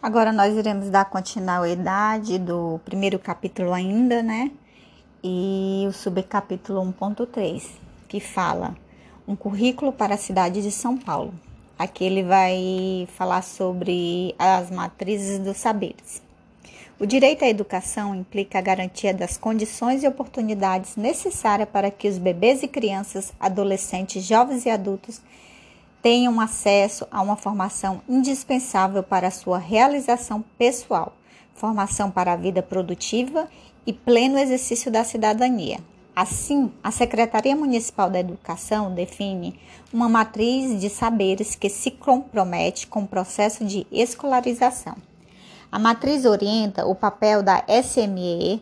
Agora nós iremos dar continuidade do primeiro capítulo ainda, né? E o subcapítulo 1.3, que fala um currículo para a cidade de São Paulo. Aqui ele vai falar sobre as matrizes dos saberes. O direito à educação implica a garantia das condições e oportunidades necessárias para que os bebês e crianças, adolescentes, jovens e adultos tenham acesso a uma formação indispensável para a sua realização pessoal, formação para a vida produtiva e pleno exercício da cidadania. Assim, a Secretaria Municipal da Educação define uma matriz de saberes que se compromete com o processo de escolarização. A matriz orienta o papel da SME,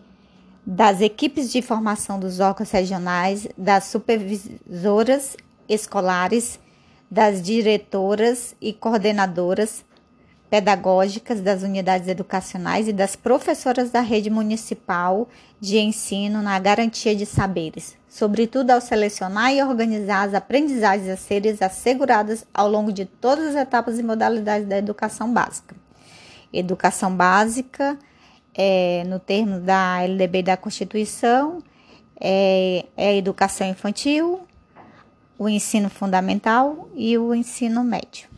das equipes de formação dos órgãos regionais, das supervisoras escolares das diretoras e coordenadoras pedagógicas das unidades educacionais e das professoras da rede municipal de ensino na garantia de saberes, sobretudo ao selecionar e organizar as aprendizagens a serem asseguradas ao longo de todas as etapas e modalidades da educação básica. Educação básica, é, no termo da LDB da Constituição, é, é educação infantil, o ensino fundamental e o ensino médio.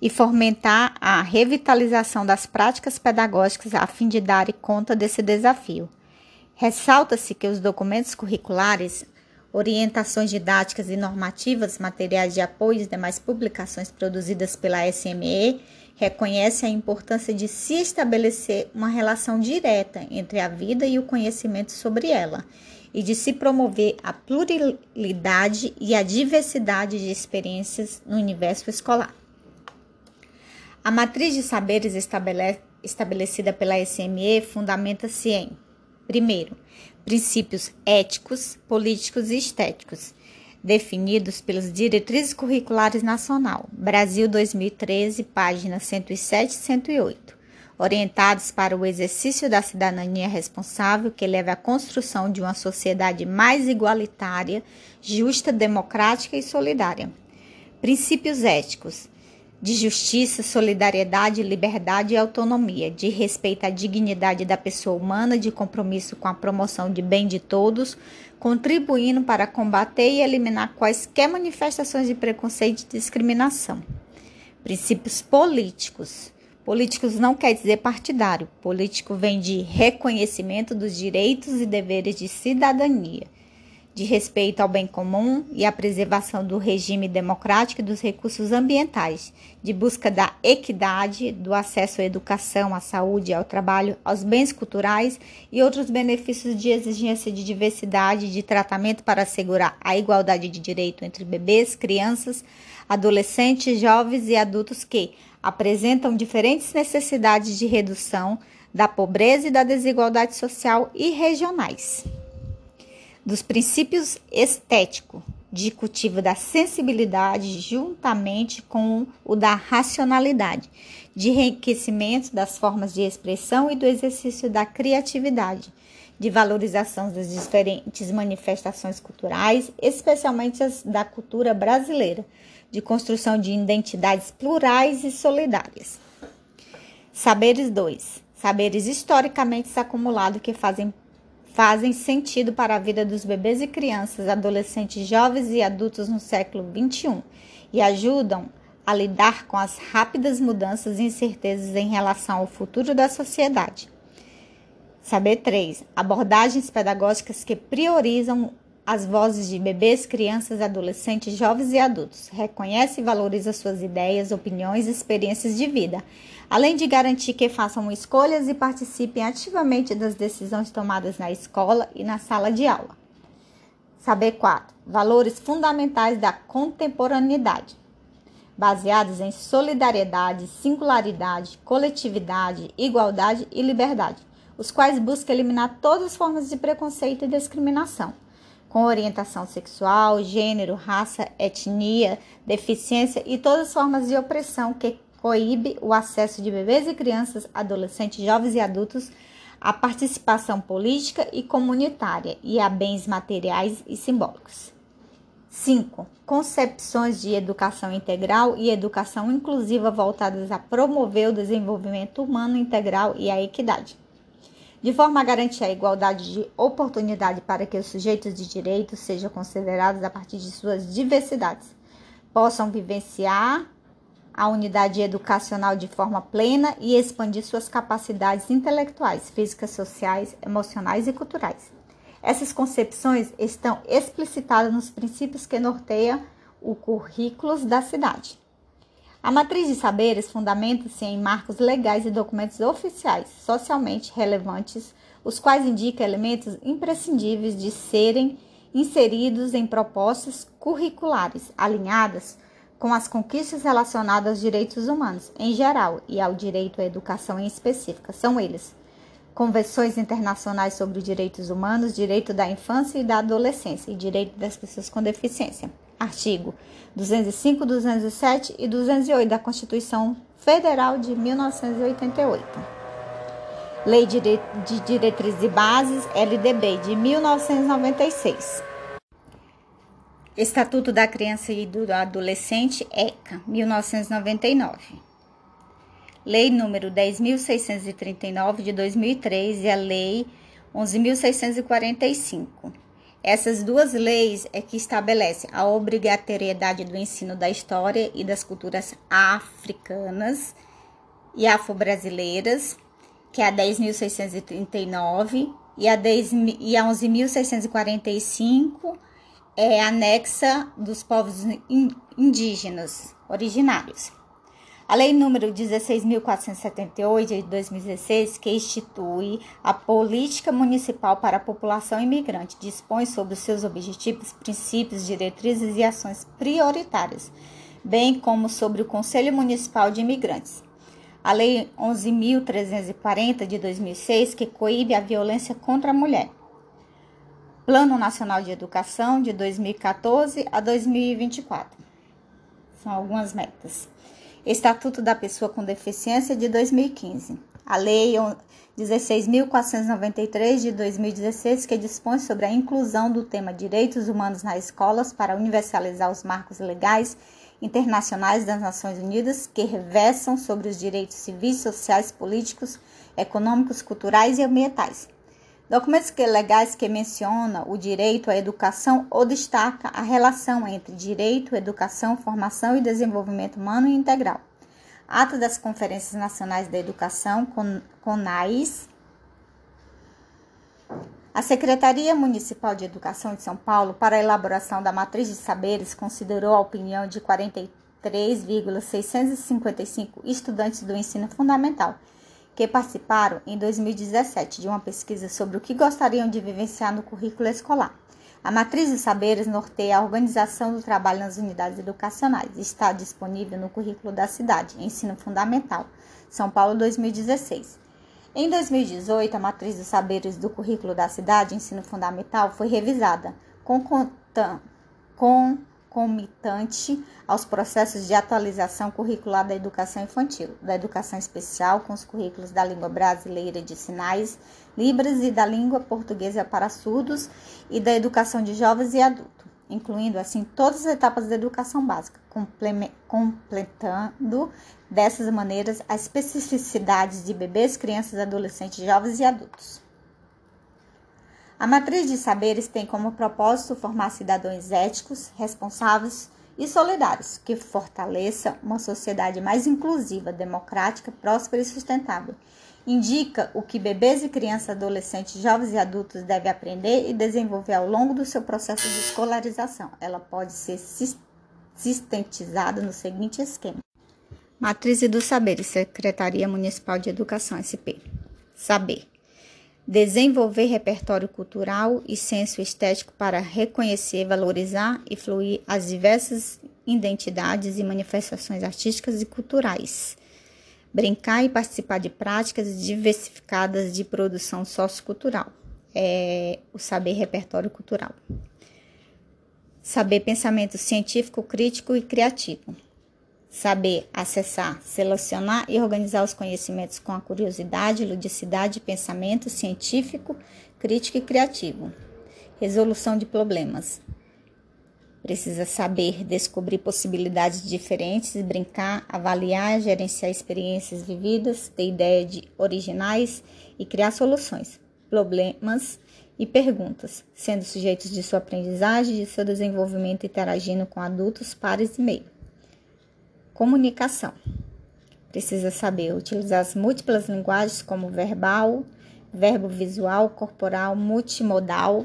E fomentar a revitalização das práticas pedagógicas a fim de dar conta desse desafio. Ressalta-se que os documentos curriculares, orientações didáticas e normativas, materiais de apoio e demais publicações produzidas pela SME reconhecem a importância de se estabelecer uma relação direta entre a vida e o conhecimento sobre ela e de se promover a pluralidade e a diversidade de experiências no universo escolar. A matriz de saberes estabelecida pela SME fundamenta-se em, primeiro, princípios éticos, políticos e estéticos, definidos pelas Diretrizes Curriculares Nacional, Brasil 2013, páginas 107 e 108 orientados para o exercício da cidadania responsável que leve à construção de uma sociedade mais igualitária, justa, democrática e solidária. Princípios éticos de justiça, solidariedade, liberdade e autonomia, de respeito à dignidade da pessoa humana, de compromisso com a promoção de bem de todos, contribuindo para combater e eliminar quaisquer manifestações de preconceito e discriminação. Princípios políticos Políticos não quer dizer partidário. Político vem de reconhecimento dos direitos e deveres de cidadania, de respeito ao bem comum e à preservação do regime democrático e dos recursos ambientais, de busca da equidade, do acesso à educação, à saúde, ao trabalho, aos bens culturais e outros benefícios de exigência de diversidade de tratamento para assegurar a igualdade de direito entre bebês, crianças, adolescentes, jovens e adultos que apresentam diferentes necessidades de redução da pobreza e da desigualdade social e regionais. Dos princípios estético de cultivo da sensibilidade juntamente com o da racionalidade, de enriquecimento das formas de expressão e do exercício da criatividade, de valorização das diferentes manifestações culturais, especialmente as da cultura brasileira, de construção de identidades plurais e solidárias. Saberes 2. Saberes historicamente acumulados que fazem, fazem sentido para a vida dos bebês e crianças, adolescentes, jovens e adultos no século XXI e ajudam a lidar com as rápidas mudanças e incertezas em relação ao futuro da sociedade. Saber 3. Abordagens pedagógicas que priorizam as vozes de bebês, crianças, adolescentes, jovens e adultos. Reconhece e valoriza suas ideias, opiniões e experiências de vida, além de garantir que façam escolhas e participem ativamente das decisões tomadas na escola e na sala de aula. Saber 4. Valores fundamentais da contemporaneidade, baseados em solidariedade, singularidade, coletividade, igualdade e liberdade, os quais buscam eliminar todas as formas de preconceito e discriminação com orientação sexual, gênero, raça, etnia, deficiência e todas as formas de opressão que coíbe o acesso de bebês e crianças, adolescentes, jovens e adultos à participação política e comunitária e a bens materiais e simbólicos. 5. Concepções de educação integral e educação inclusiva voltadas a promover o desenvolvimento humano integral e a equidade, de forma a garantir a igualdade de oportunidade para que os sujeitos de direito sejam considerados a partir de suas diversidades, possam vivenciar a unidade educacional de forma plena e expandir suas capacidades intelectuais, físicas, sociais, emocionais e culturais. Essas concepções estão explicitadas nos princípios que norteiam o currículo da cidade. A matriz de saberes fundamenta-se em marcos legais e documentos oficiais socialmente relevantes, os quais indicam elementos imprescindíveis de serem inseridos em propostas curriculares alinhadas com as conquistas relacionadas aos direitos humanos em geral e ao direito à educação em específica. São eles: convenções internacionais sobre os direitos humanos, direito da infância e da adolescência e direito das pessoas com deficiência. Artigo 205, 207 e 208 da Constituição Federal de 1988. Lei de Diretrizes e Bases, LDB, de 1996. Estatuto da Criança e do Adolescente, ECA, 1999. Lei número 10.639 de 2003 e a Lei 11.645. Essas duas leis é que estabelecem a obrigatoriedade do ensino da história e das culturas africanas e afro-brasileiras, que é a 10.639, e a, 10, e a 11.645 é anexa dos povos indígenas originários. A Lei número 16.478 de 2016, que institui a Política Municipal para a População Imigrante, dispõe sobre os seus objetivos, princípios, diretrizes e ações prioritárias, bem como sobre o Conselho Municipal de Imigrantes. A Lei 11.340 de 2006, que coíbe a violência contra a mulher. Plano Nacional de Educação de 2014 a 2024. São algumas metas. Estatuto da Pessoa com Deficiência de 2015. A Lei 16.493 de 2016, que dispõe sobre a inclusão do tema Direitos Humanos nas escolas para universalizar os marcos legais internacionais das Nações Unidas que reversam sobre os direitos civis, sociais, políticos, econômicos, culturais e ambientais. Documentos que, legais que mencionam o direito à educação ou destaca a relação entre direito, educação, formação e desenvolvimento humano integral. Ato das Conferências Nacionais da Educação, CONAIS. A Secretaria Municipal de Educação de São Paulo, para a elaboração da matriz de saberes, considerou a opinião de 43,655 estudantes do ensino fundamental que participaram em 2017 de uma pesquisa sobre o que gostariam de vivenciar no currículo escolar. A matriz de saberes norteia a organização do trabalho nas unidades educacionais. Está disponível no currículo da cidade, Ensino Fundamental, São Paulo 2016. Em 2018, a matriz de saberes do currículo da cidade, Ensino Fundamental, foi revisada, com, com concomitante aos processos de atualização curricular da educação infantil, da educação especial com os currículos da língua brasileira de sinais, Libras e da língua portuguesa para surdos e da educação de jovens e adultos, incluindo assim todas as etapas da educação básica, completando dessas maneiras as especificidades de bebês, crianças, adolescentes, jovens e adultos. A matriz de saberes tem como propósito formar cidadãos éticos, responsáveis e solidários, que fortaleça uma sociedade mais inclusiva, democrática, próspera e sustentável. Indica o que bebês e crianças, adolescentes, jovens e adultos devem aprender e desenvolver ao longo do seu processo de escolarização. Ela pode ser sistematizada no seguinte esquema: Matriz dos Saberes, Secretaria Municipal de Educação, SP. Saber desenvolver repertório cultural e senso estético para reconhecer, valorizar e fluir as diversas identidades e manifestações artísticas e culturais. Brincar e participar de práticas diversificadas de produção sociocultural. É o saber repertório cultural. Saber pensamento científico, crítico e criativo Saber acessar, selecionar e organizar os conhecimentos com a curiosidade, ludicidade, pensamento científico, crítico e criativo. Resolução de problemas. Precisa saber descobrir possibilidades diferentes, brincar, avaliar, gerenciar experiências vividas, ter ideias de originais e criar soluções, problemas e perguntas, sendo sujeitos de sua aprendizagem de seu desenvolvimento interagindo com adultos, pares e meio. Comunicação. Precisa saber utilizar as múltiplas linguagens como verbal, verbo visual, corporal, multimodal,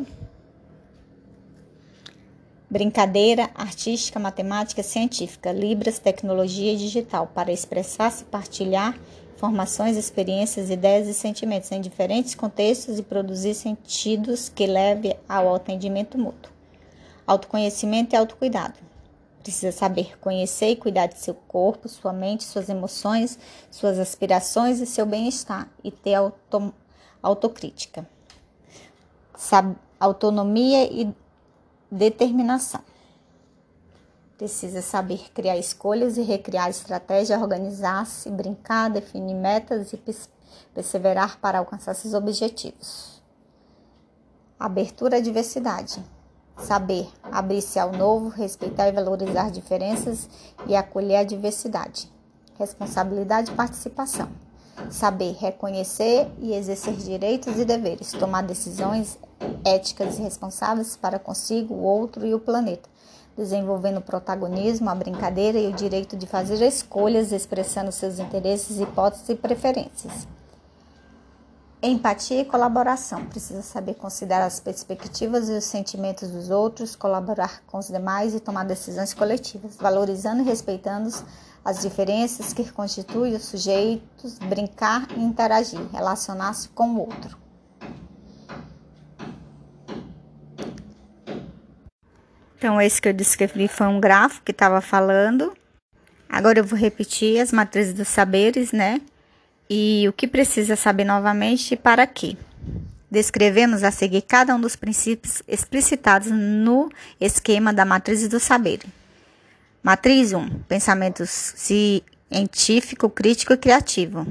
brincadeira, artística, matemática, científica, libras, tecnologia digital, para expressar-se, partilhar informações, experiências, ideias e sentimentos em diferentes contextos e produzir sentidos que leve ao atendimento mútuo. Autoconhecimento e autocuidado. Precisa saber conhecer e cuidar de seu corpo, sua mente, suas emoções, suas aspirações e seu bem-estar e ter auto, autocrítica. Sab, autonomia e Determinação. Precisa saber criar escolhas e recriar estratégias, organizar-se, brincar, definir metas e perseverar para alcançar seus objetivos. Abertura à diversidade. Saber abrir-se ao novo, respeitar e valorizar diferenças e acolher a diversidade. Responsabilidade e participação. Saber reconhecer e exercer direitos e deveres, tomar decisões éticas e responsáveis para consigo, o outro e o planeta, desenvolvendo o protagonismo, a brincadeira e o direito de fazer escolhas, expressando seus interesses, hipóteses e preferências. Empatia e colaboração. Precisa saber considerar as perspectivas e os sentimentos dos outros, colaborar com os demais e tomar decisões coletivas, valorizando e respeitando as diferenças que constituem os sujeitos, brincar e interagir, relacionar-se com o outro. Então, esse que eu descrevi foi um gráfico que estava falando. Agora eu vou repetir as matrizes dos saberes, né? E o que precisa saber novamente e para quê. Descrevemos a seguir cada um dos princípios explicitados no esquema da matriz do saber. Matriz 1: pensamento científico, crítico e criativo.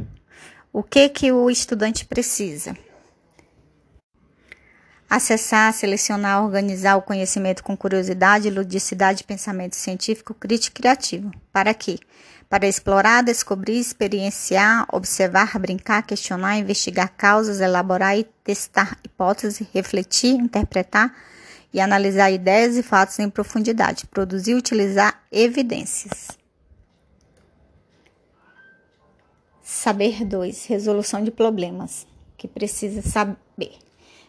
O que que o estudante precisa? Acessar, selecionar, organizar o conhecimento com curiosidade, ludicidade, pensamento científico, crítico e criativo. Para quê? Para explorar, descobrir, experienciar, observar, brincar, questionar, investigar causas, elaborar e testar hipóteses, refletir, interpretar e analisar ideias e fatos em profundidade, produzir e utilizar evidências. Saber 2. Resolução de problemas. Que precisa saber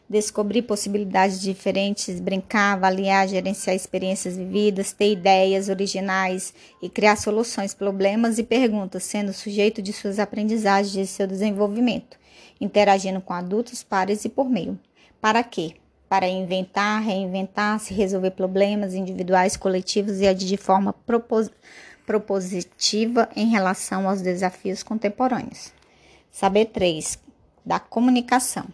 descobrir possibilidades diferentes, brincar, avaliar, gerenciar experiências vividas, ter ideias originais e criar soluções, problemas e perguntas, sendo sujeito de suas aprendizagens e seu desenvolvimento, interagindo com adultos, pares e por meio. Para quê? Para inventar, reinventar, se resolver problemas individuais, coletivos e agir de forma propos propositiva em relação aos desafios contemporâneos. Saber 3. Da comunicação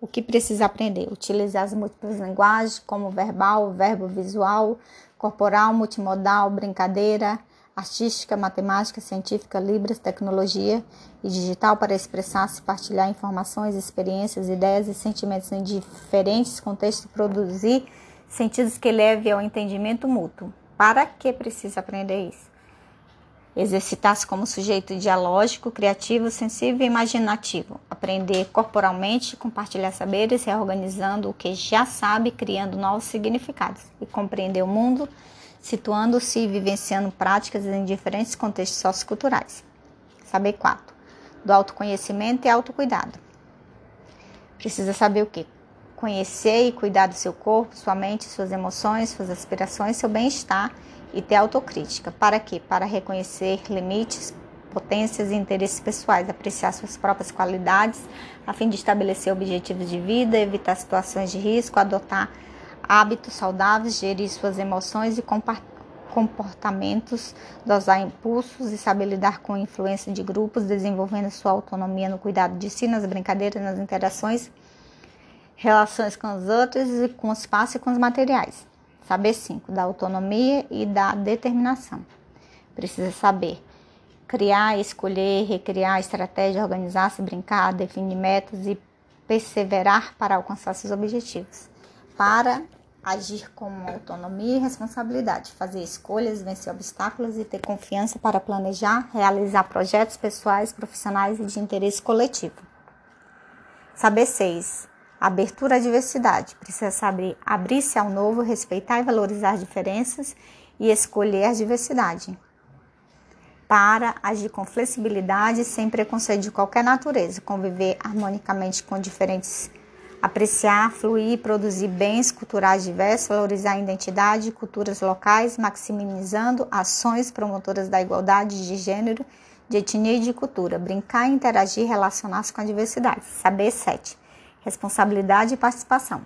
o que precisa aprender? Utilizar as múltiplas linguagens, como verbal, verbo visual, corporal, multimodal, brincadeira, artística, matemática, científica, libras, tecnologia e digital para expressar-se, partilhar informações, experiências, ideias e sentimentos em diferentes contextos e produzir sentidos que levem ao entendimento mútuo. Para que precisa aprender isso? Exercitar-se como sujeito dialógico, criativo, sensível e imaginativo. Aprender corporalmente, compartilhar saberes, reorganizando o que já sabe, criando novos significados. E compreender o mundo, situando-se e vivenciando práticas em diferentes contextos socioculturais. Saber 4. Do autoconhecimento e autocuidado. Precisa saber o que? Conhecer e cuidar do seu corpo, sua mente, suas emoções, suas aspirações, seu bem-estar e ter autocrítica. Para quê? Para reconhecer limites, potências e interesses pessoais, apreciar suas próprias qualidades, a fim de estabelecer objetivos de vida, evitar situações de risco, adotar hábitos saudáveis, gerir suas emoções e comportamentos, dosar impulsos e saber lidar com a influência de grupos, desenvolvendo sua autonomia no cuidado de si, nas brincadeiras, nas interações, relações com os outros e com o espaço e com os materiais. Saber 5, da autonomia e da determinação. Precisa saber criar, escolher, recriar estratégia, organizar-se, brincar, definir metas e perseverar para alcançar seus objetivos. Para agir com autonomia e responsabilidade, fazer escolhas, vencer obstáculos e ter confiança para planejar, realizar projetos pessoais, profissionais e de interesse coletivo. Saber 6. Abertura à diversidade. Precisa saber abrir-se ao novo, respeitar e valorizar diferenças e escolher a diversidade. Para agir com flexibilidade, sem preconceito de qualquer natureza, conviver harmonicamente com diferentes apreciar, fluir produzir bens culturais diversos, valorizar a identidade e culturas locais, maximizando ações promotoras da igualdade de gênero, de etnia e de cultura, brincar, interagir, relacionar-se com a diversidade. Saber 7. Responsabilidade e participação.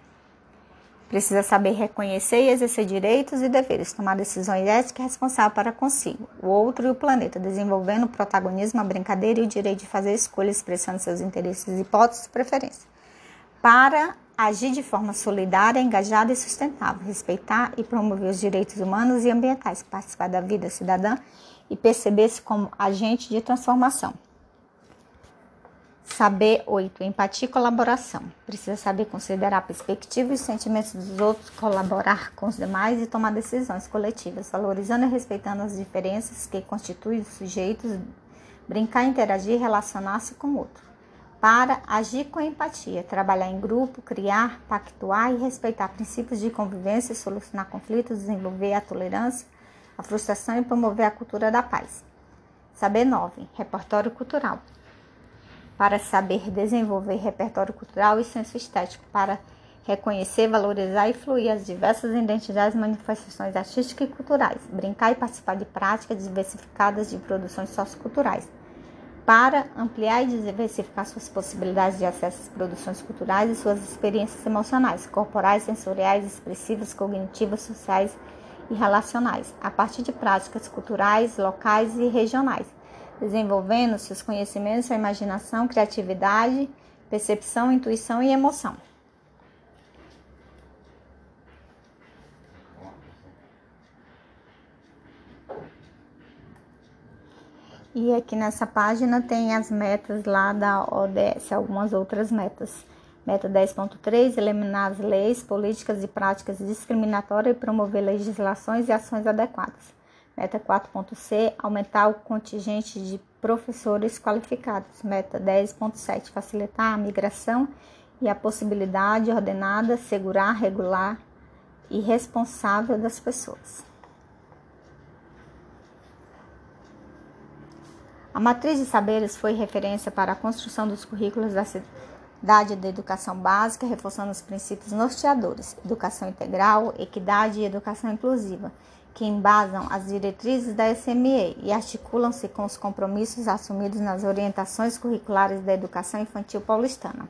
Precisa saber reconhecer e exercer direitos e deveres, tomar decisões éticas e responsáveis para consigo, o outro e o planeta, desenvolvendo o protagonismo, a brincadeira e o direito de fazer escolhas, expressando seus interesses, hipóteses e preferências para agir de forma solidária, engajada e sustentável, respeitar e promover os direitos humanos e ambientais, participar da vida cidadã e perceber-se como agente de transformação. Saber 8. Empatia e colaboração. Precisa saber considerar a perspectiva e os sentimentos dos outros, colaborar com os demais e tomar decisões coletivas, valorizando e respeitando as diferenças que constituem os sujeitos, brincar, interagir e relacionar-se com o outro para agir com empatia, trabalhar em grupo, criar, pactuar e respeitar princípios de convivência, solucionar conflitos, desenvolver a tolerância, a frustração e promover a cultura da paz. Saber 9. Repertório cultural. Para saber desenvolver repertório cultural e senso estético, para reconhecer, valorizar e fluir as diversas identidades e manifestações artísticas e culturais, brincar e participar de práticas diversificadas de produções socioculturais para ampliar e diversificar suas possibilidades de acesso às produções culturais e suas experiências emocionais, corporais, sensoriais, expressivas, cognitivas, sociais e relacionais, a partir de práticas culturais, locais e regionais, desenvolvendo seus conhecimentos, sua imaginação, criatividade, percepção, intuição e emoção. E aqui nessa página tem as metas lá da ODS, algumas outras metas. Meta 10.3, eliminar as leis, políticas e práticas discriminatórias e promover legislações e ações adequadas. Meta 4.c, aumentar o contingente de professores qualificados. Meta 10.7, facilitar a migração e a possibilidade ordenada, segurar, regular e responsável das pessoas. A matriz de saberes foi referência para a construção dos currículos da cidade da educação básica, reforçando os princípios norteadores, educação integral, equidade e educação inclusiva, que embasam as diretrizes da SME e articulam-se com os compromissos assumidos nas orientações curriculares da educação infantil paulistana.